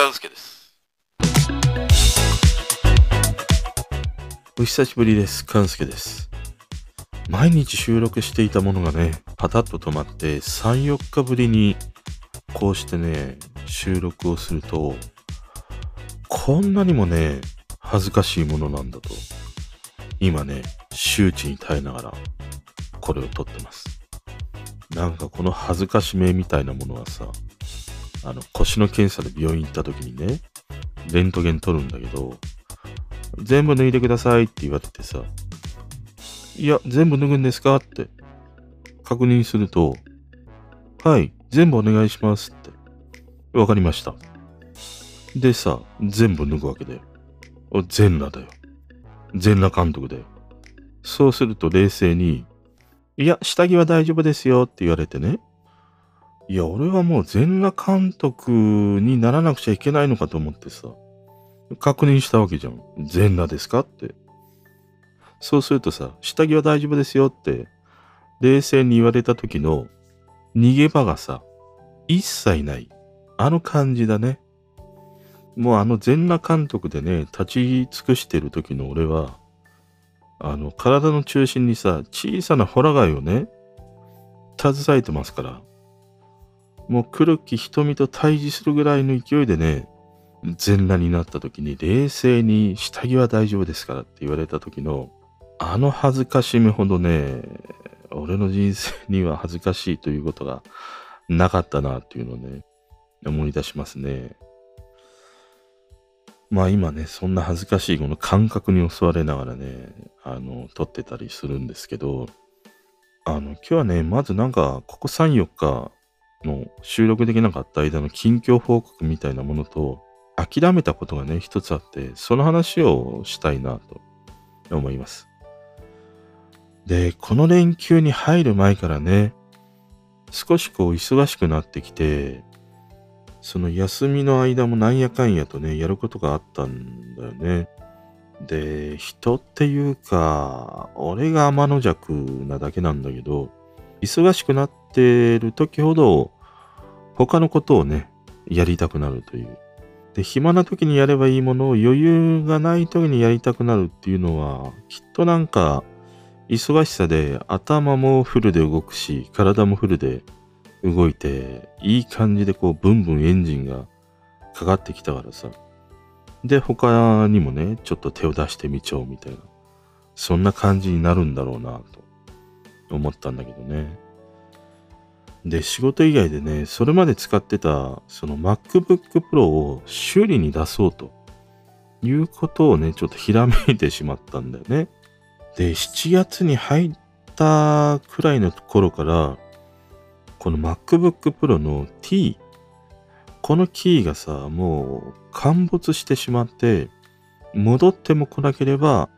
勘介です。お久しぶりです。勘介です。毎日収録していたものがね、パタッと止まって、3、4日ぶりに、こうしてね、収録をすると、こんなにもね、恥ずかしいものなんだと、今ね、周知に耐えながら、これを撮ってます。なんかこの恥ずかしめみたいなものはさ、あの、腰の検査で病院行った時にね、レントゲン取るんだけど、全部脱いでくださいって言われてさ、いや、全部脱ぐんですかって確認すると、はい、全部お願いしますって。わかりました。でさ、全部脱ぐわけだよ。全裸だよ。全裸監督だよ。そうすると冷静に、いや、下着は大丈夫ですよって言われてね。いや、俺はもう全裸監督にならなくちゃいけないのかと思ってさ、確認したわけじゃん。全裸ですかって。そうするとさ、下着は大丈夫ですよって、冷静に言われた時の逃げ場がさ、一切ない。あの感じだね。もうあの全裸監督でね、立ち尽くしてる時の俺は、あの、体の中心にさ、小さなホラ貝をね、携えてますから、もう黒き瞳と対峙するぐらいの勢いでね、全裸になった時に冷静に下着は大丈夫ですからって言われた時の、あの恥ずかしみほどね、俺の人生には恥ずかしいということがなかったなっていうのをね、思い出しますね。まあ今ね、そんな恥ずかしいこの感覚に襲われながらね、あの、撮ってたりするんですけど、あの、今日はね、まずなんか、ここ3、4日の収録できなかった間の近況報告みたいなものと、諦めたことがね、一つあって、その話をしたいなと思います。で、この連休に入る前からね、少しこう忙しくなってきて、その休みの間もなんやかんやとね、やることがあったんだよね。で、人っていうか、俺が天の弱なだけなんだけど、忙しくなってる時ほど、他のことをね、やりたくなるという。で、暇な時にやればいいものを余裕がない時にやりたくなるっていうのは、きっとなんか、忙しさで頭もフルで動くし、体もフルで動いて、いい感じでこう、ブンブンエンジンがかかってきたからさ。で、他にもね、ちょっと手を出してみちゃおうみたいな。そんな感じになるんだろうなと思ったんだけどね。で、仕事以外でね、それまで使ってた、その MacBook Pro を修理に出そうということをね、ちょっとひらめいてしまったんだよね。で、7月に入ったくらいの頃から、この MacBook Pro の T、このキーがさ、もう陥没してしまって、戻っても来なければ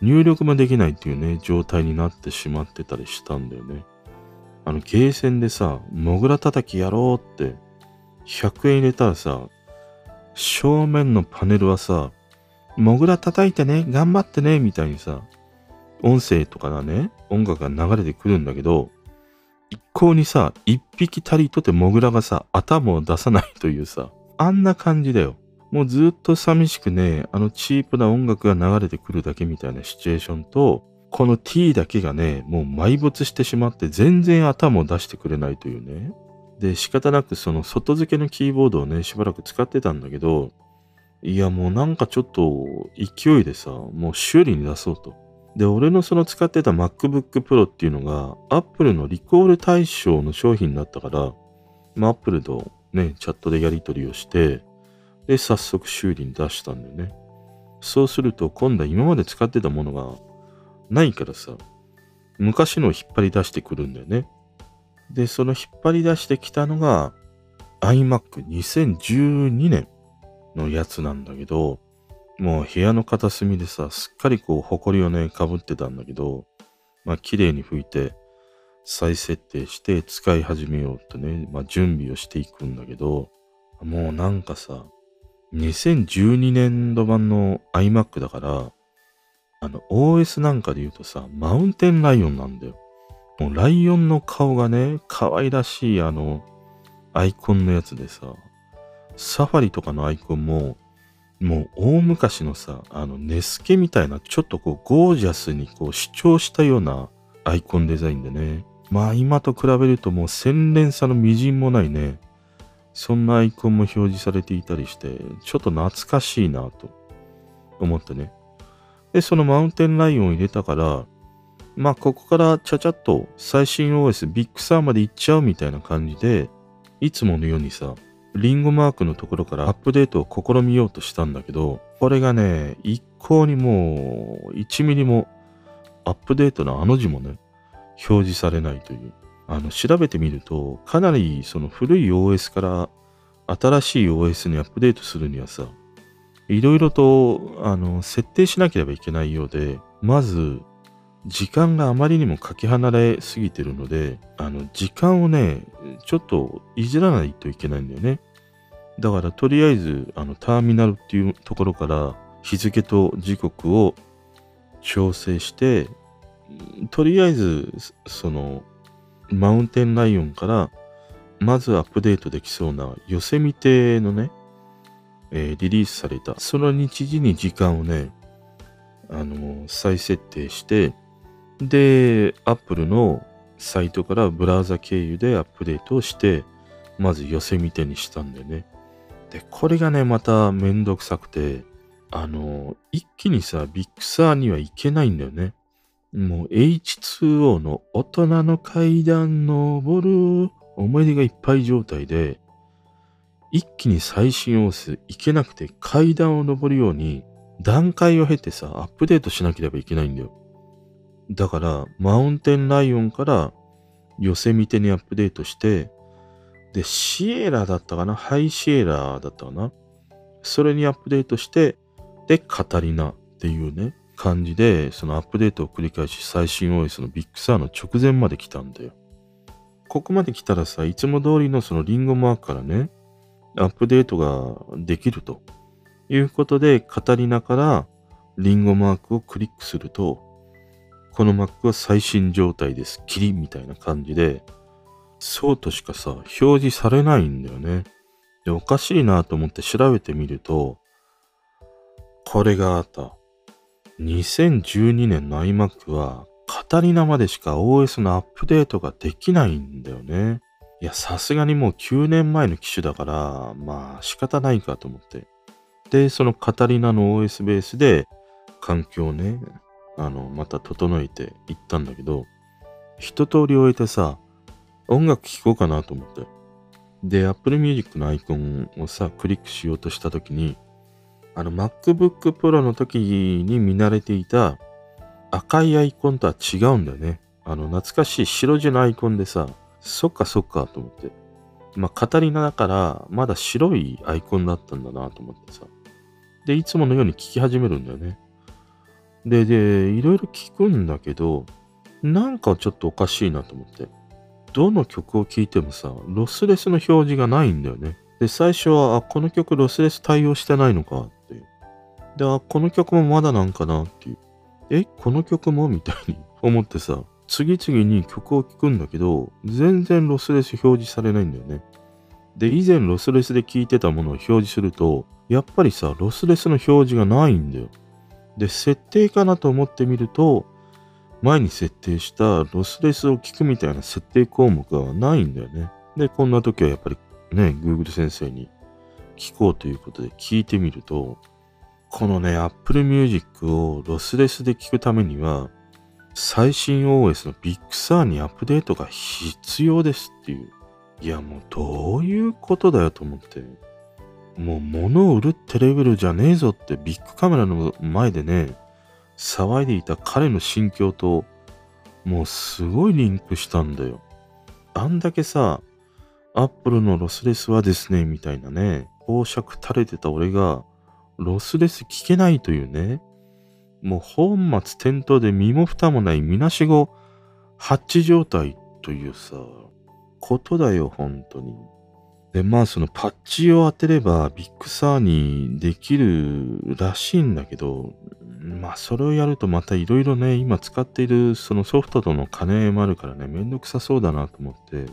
入力もできないっていうね、状態になってしまってたりしたんだよね。あの、ゲーセンでさ、モグラ叩きやろうって、100円入れたらさ、正面のパネルはさ、モグラ叩いてね、頑張ってね、みたいにさ、音声とかがね、音楽が流れてくるんだけど、一向にさ、一匹たりとてモグラがさ、頭を出さないというさ、あんな感じだよ。もうずっと寂しくね、あのチープな音楽が流れてくるだけみたいなシチュエーションと、この T だけがね、もう埋没してしまって全然頭を出してくれないというね。で、仕方なくその外付けのキーボードをね、しばらく使ってたんだけど、いやもうなんかちょっと勢いでさ、もう修理に出そうと。で、俺のその使ってた MacBook Pro っていうのが、Apple のリコール対象の商品だったから、まあ、Apple とね、チャットでやり取りをして、で、早速修理に出したんだよね。そうすると、今度は今まで使ってたものがないからさ、昔のを引っ張り出してくるんだよね。で、その引っ張り出してきたのが iMac2012 年のやつなんだけど、もう部屋の片隅でさ、すっかりこう、埃をね、かぶってたんだけど、まあ、綺麗に拭いて、再設定して使い始めようとね、まあ、準備をしていくんだけど、もうなんかさ、2012年度版の iMac だから、あの、OS なんかで言うとさ、マウンテンライオンなんだよ。もうライオンの顔がね、可愛らしいあの、アイコンのやつでさ、サファリとかのアイコンも、もう大昔のさ、あの、ネスケみたいな、ちょっとこう、ゴージャスにこう、主張したようなアイコンデザインでね。まあ今と比べるともう洗練さの微塵もないね。そんなアイコンも表示されていたりして、ちょっと懐かしいなと思ってね。で、その Mountain Lion を入れたから、まあここからちゃちゃっと最新 OS Big Sur まで行っちゃうみたいな感じで、いつものようにさ、リンゴマークのところからアップデートを試みようとしたんだけど、これがね、一向にもう1ミリもアップデートのあの字もね、表示されないという。あの、調べてみると、かなりその古い OS から新しい OS にアップデートするにはさ、いろいろと、あの、設定しなければいけないようで、まず、時間があまりにもかけ離れすぎてるので、あの、時間をね、ちょっといじらないといけないんだよね。だから、とりあえず、あの、ターミナルっていうところから、日付と時刻を調整して、とりあえず、その、マウンテンライオンから、まずアップデートできそうな、ヨセミテのね、えー、リリースされた、その日時に時間をね、あの、再設定して、で、Apple のサイトからブラウザ経由でアップデートをして、まず Yosemite にしたんだよね。で、これがね、まためんどくさくて、あの、一気にさ、 Big Sur には行けないんだよね。もう H2O の大人の階段登る思い出がいっぱい状態で、一気に最新 OS 行けなくて階段を登るように段階を経てさ、アップデートしなければいけないんだよ。だから、 Mountain Lion から Yosemite にアップデートして、で、 Sierra だったかな？ High Sierra だったかな？それにアップデートして、で、 Catalina っていうね、感じで、そのアップデートを繰り返し最新 OS の Big Sur の直前まで来たんだよ。ここまで来たらさ、いつも通りのそのリンゴマークからね、アップデートができるということで、カタリナからリンゴマークをクリックすると、この Mac は最新状態です。キリみたいな感じで、そうとしかさ、表示されないんだよね。で、おかしいなと思って調べてみると、これがあった。2012年の iMac は、カタリナまでしか OS のアップデートができないんだよね。いや、さすがにもう9年前の機種だから、まあ仕方ないかと思って。で、そのカタリナの OS ベースで環境をね、あの、また整えていったんだけど、一通り終えてさ、音楽聴こうかなと思って。で、Apple Music のアイコンをさ、クリックしようとしたときに、あの MacBook Pro の時に見慣れていた赤いアイコンとは違うんだよね。あの懐かしい白地のアイコンでさ、そっかそっかと思って。まあ、カタリナだから、まだ白いアイコンだったんだなと思ってさ。で、いつものように聞き始めるんだよね。で、で、いろいろ聞くんだけど、なんかちょっとおかしいなと思って。どの曲を聴いてもさ、ロスレスの表示がないんだよね。で、最初は、あ、この曲ロスレス対応してないのかって。で、あ、この曲もまだなんかなっていう。え、この曲も？みたいに思ってさ、次々に曲を聴くんだけど、全然ロスレス表示されないんだよね。で、以前ロスレスで聴いてたものを表示すると、やっぱりさ、ロスレスの表示がないんだよ。で、設定かなと思ってみると、前に設定したロスレスを聞くみたいな設定項目がないんだよね。で、こんな時はやっぱりね、Google 先生に聞こうということで聞いてみると、このね、Apple Music をロスレスで聞くためには、最新 OS のビッグサーにアップデートが必要ですっていう。いや、もうどういうことだよと思って。もう物を売るってレベルじゃねえぞってビッグカメラの前でね、騒いでいた彼の心境と、もうすごいリンクしたんだよ。あんだけさ、アップルのロスレスはですね、みたいなね、公爵垂れてた俺が、ロスレス聞けないというね、もう本末転倒で身も蓋もないみなしごハッチ状態というさ、ことだよ、本当に。で、まあそのパッチを当てればビッグサーにできるらしいんだけど、まあそれをやるとまたいろいろね、今使っているそのソフトとの兼ね合いもあるからね、めんどくさそうだなと思って、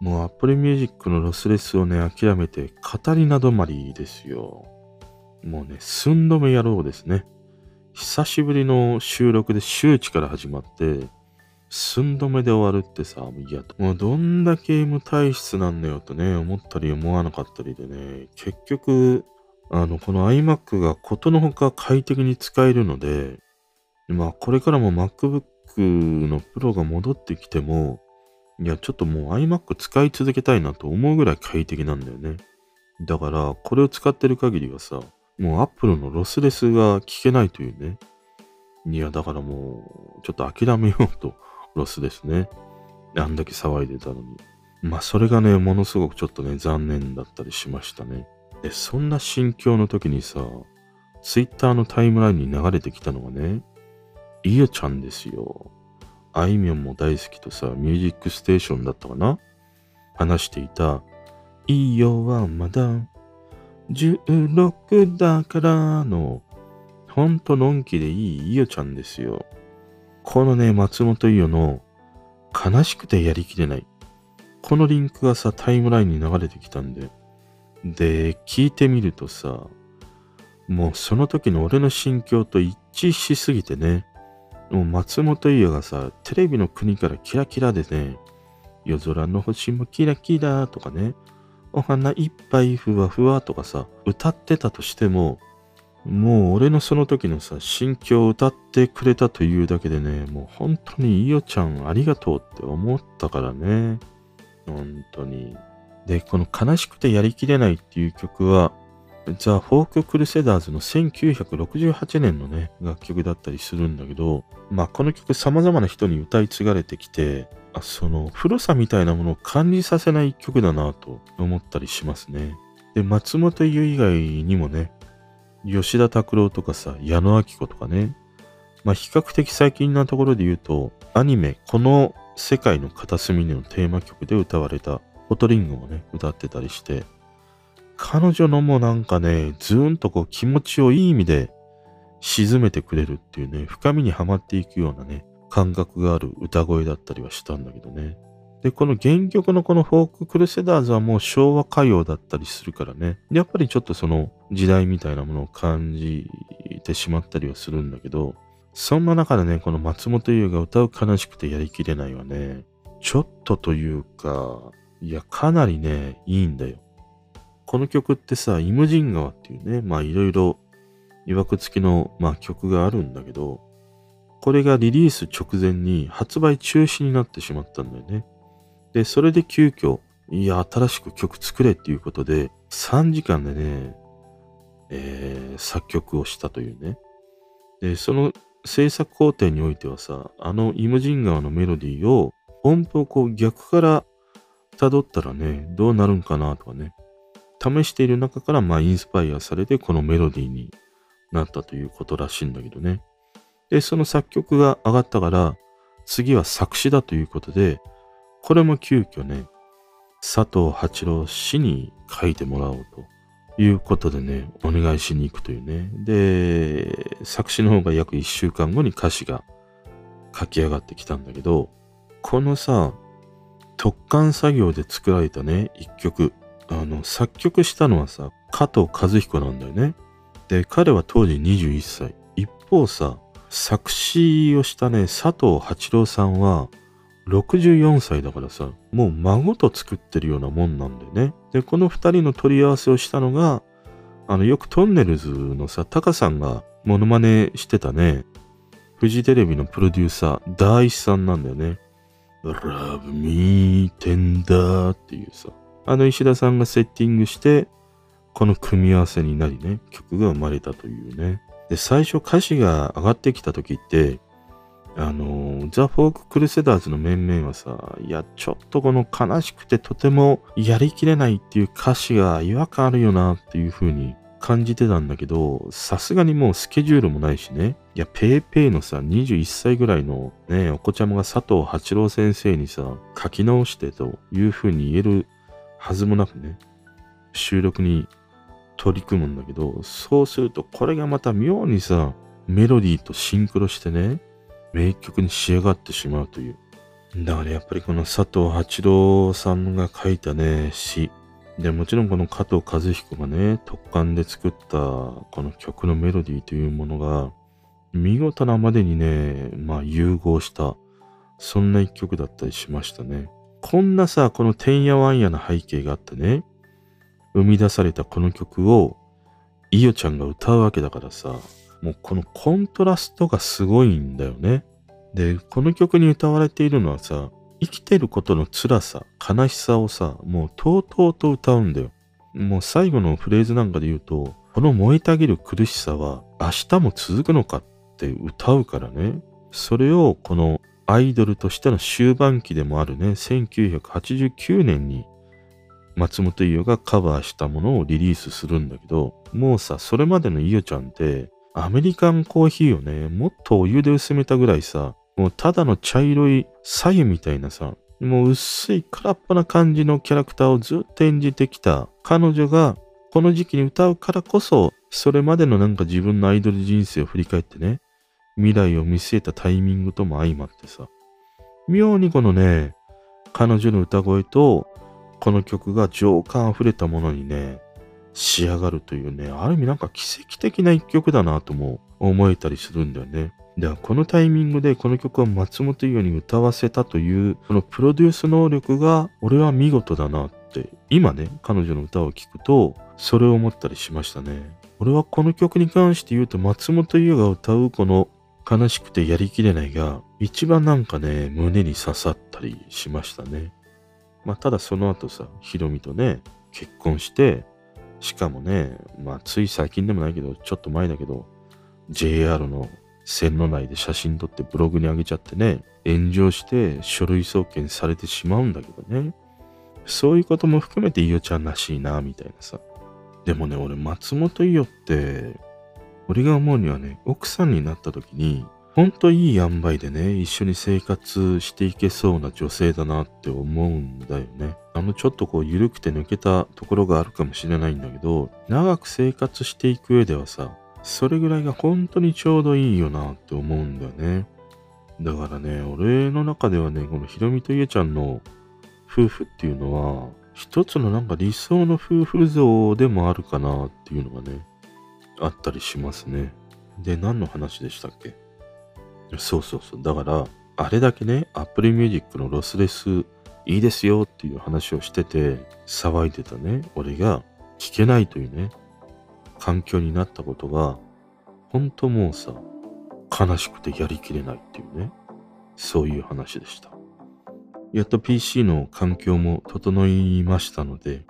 もう Apple Music のロスレスをね、諦めて、語りなどまりですよ。もうね、寸止め野郎ですね。久しぶりの収録で周知から始まって、寸止めで終わるってさ、いや、もうどんだけ無体質なんだよとね、思ったり思わなかったりでね、結局、あの、この iMac がことのほか快適に使えるので、まあ、これからも MacBook の Pro が戻ってきても、いや、ちょっともう iMac 使い続けたいなと思うぐらい快適なんだよね。だから、これを使ってる限りはさ、もう Apple のロスレスが聞けないというね。いや、だからもう、ちょっと諦めようと、ロスですね。あんだけ騒いでたのに。まあ、それがね、ものすごくちょっとね、残念だったりしましたね。で、そんな心境の時にさ、Twitter のタイムラインに流れてきたのがね、いよちゃんですよ。あいみょんも大好きとさ、ミュージックステーションだったかな？話していた、いいよはまだ16だからの、ほんとのんきでいいいよちゃんですよ。このね、松本伊代の悲しくてやりきれない。このリンクがさ、タイムラインに流れてきたんで。で、聞いてみるとさ、もうその時の俺の心境と一致しすぎてね、もう松本伊代がさ、テレビの国からキラキラでね、夜空の星もキラキラとかね、お花いっぱいふわふわとかさ、歌ってたとしても、もう俺のその時のさ、心境を歌ってくれたというだけでね、もう本当にいよちゃんありがとうって思ったからね。本当に。で、この悲しくてやりきれないっていう曲は、ザ・フォーク・クルセダーズの1968年のね、楽曲だったりするんだけど、まあこの曲様々な人に歌い継がれてきて、その古さみたいなものを感じさせない曲だなと思ったりしますね。で、松本優以外にもね、吉田拓郎とかさ、矢野明子とかね、まあ比較的最近なところで言うと、アニメ、この世界の片隅のテーマ曲で歌われた、フォトリングをね、歌ってたりして、彼女のもなんかね、ずーんとこう気持ちをいい意味で沈めてくれるっていうね、深みにはまっていくようなね、感覚がある歌声だったりはしたんだけどね。で、この原曲のこのフォーククルセダーズはもう昭和歌謡だったりするからね。やっぱりちょっとその時代みたいなものを感じてしまったりはするんだけど、そんな中でね、この松本優が歌う悲しくてやりきれないはね、ちょっとというか、いや、かなりね、いいんだよ。この曲ってさ、イムジン川っていうね、まあいろいろ曰く付きの、まあ、曲があるんだけど、これがリリース直前に発売中止になってしまったんだよね。で、それで急遽、いや、新しく曲作れっていうことで、3時間でね、えー、作曲をしたというね。で、その制作工程においてはさ、あのイムジン川のメロディーを音符をこう逆から辿ったらね、どうなるんかなとかね。試している中から、まあ、インスパイアされて、このメロディーになったということらしいんだけどね。で、その作曲が上がったから、次は作詞だということで、これも急遽ね、佐藤八郎氏に書いてもらおうということでね、お願いしに行くというね。で、作詞の方が約1週間後に歌詞が書き上がってきたんだけど、このさ、特貫作業で作られたね、一曲。あの、作曲したのはさ、加藤和彦なんだよね。で、彼は当時21歳。一方さ、作詞をしたね、佐藤八郎さんは、64歳だからさ、もう孫と作ってるようなもんなんだよね。で、この二人の取り合わせをしたのが、あの、よくトンネルズのさ、タカさんがモノマネしてたね、フジテレビのプロデューサー、大石さんなんだよね。Love me tender っていうさ、あの石田さんがセッティングして、この組み合わせになりね、曲が生まれたというね。で、最初歌詞が上がってきた時って、あの、ザ・フォーク・クルセダーズの面々はさ、いや、ちょっとこの悲しくてとてもやりきれないっていう歌詞が違和感あるよなっていう風に感じてたんだけど、さすがにもうスケジュールもないしね。いや、ペイペイのさ、21歳ぐらいのね、お子ちゃまがサトウハチロー先生にさ、書き直してという風に言えるはずもなくね、収録に取り組むんだけど、そうするとこれがまた妙にさ、メロディーとシンクロしてね、名曲に仕上がってしまうという。だからやっぱりこの佐藤八郎さんが書いたね、詩。で、もちろんこの加藤和彦がね、特感で作ったこの曲のメロディーというものが、見事なまでにね、まあ融合した、そんな一曲だったりしましたね。こんなさ、このてんやわんやな背景があってね、生み出されたこの曲を、いよちゃんが歌うわけだからさ、もうこのコントラストがすごいんだよね。で、この曲に歌われているのはさ、生きてることの辛さ、悲しさをさ、もうとうとうと歌うんだよ。もう最後のフレーズなんかで言うと、この燃えたぎる苦しさは明日も続くのかって歌うからね。それをこのアイドルとしての終盤期でもあるね、1989年に松本伊代がカバーしたものをリリースするんだけど、もうさ、それまでの伊代ちゃんって、アメリカンコーヒーをね、もっとお湯で薄めたぐらいさ、もうただの茶色い左右みたいなさ、もう薄い空っぽな感じのキャラクターをずっと演じてきた彼女がこの時期に歌うからこそ、それまでのなんか自分のアイドル人生を振り返ってね、未来を見据えたタイミングとも相まってさ、妙にこのね、彼女の歌声とこの曲が情感溢れたものにね、仕上がるというね、ある意味なんか奇跡的な一曲だなとも思えたりするんだよね。では、このタイミングでこの曲を松本伊代に歌わせたという、このプロデュース能力が、俺は見事だなって、今ね、彼女の歌を聴くと、それを思ったりしましたね。俺はこの曲に関して言うと、松本伊代が歌うこの悲しくてやりきれないが、一番なんかね、胸に刺さったりしましたね。まあ、ただその後さ、ヒロミとね、結婚して、しかもね、まあ、つい最近でもないけど、ちょっと前だけど、JR の線路内で写真撮ってブログに上げちゃってね、炎上して書類送検されてしまうんだけどね。そういうことも含めて伊代ちゃんらしいな、みたいなさ。でもね、俺、松本伊代って、俺が思うにはね、奥さんになった時に、ほんといい塩梅でね、一緒に生活していけそうな女性だなって思うんだよね。あのちょっとこう緩くて抜けたところがあるかもしれないんだけど、長く生活していく上ではさ、それぐらいが本当にちょうどいいよなって思うんだよね。だからね、俺の中ではね、このひろみといえちゃんの夫婦っていうのは、一つのなんか理想の夫婦像でもあるかなっていうのがね、あったりしますね。で、何の話でしたっけ？そうそうそう。だから、あれだけね、Apple Music のロスレスいいですよっていう話をしてて、騒いでたね、俺が聞けないというね、環境になったことが、ほんともうさ、悲しくてやりきれないっていうね、そういう話でした。やっと PC の環境も整いましたので、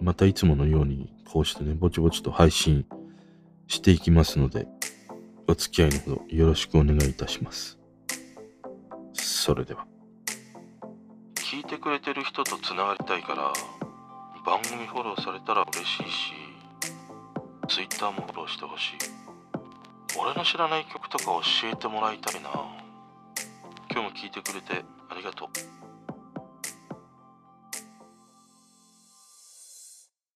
またいつものようにこうしてね、ぼちぼちと配信していきますので、お付き合いのほどよろしくお願いいたします。それでは。聞いてくれてる人とつながりたいから、番組フォローされたら嬉しいし、Twitter もフォローしてほしい。俺の知らない曲とか教えてもらいたいな。今日も聞いてくれてありがとう。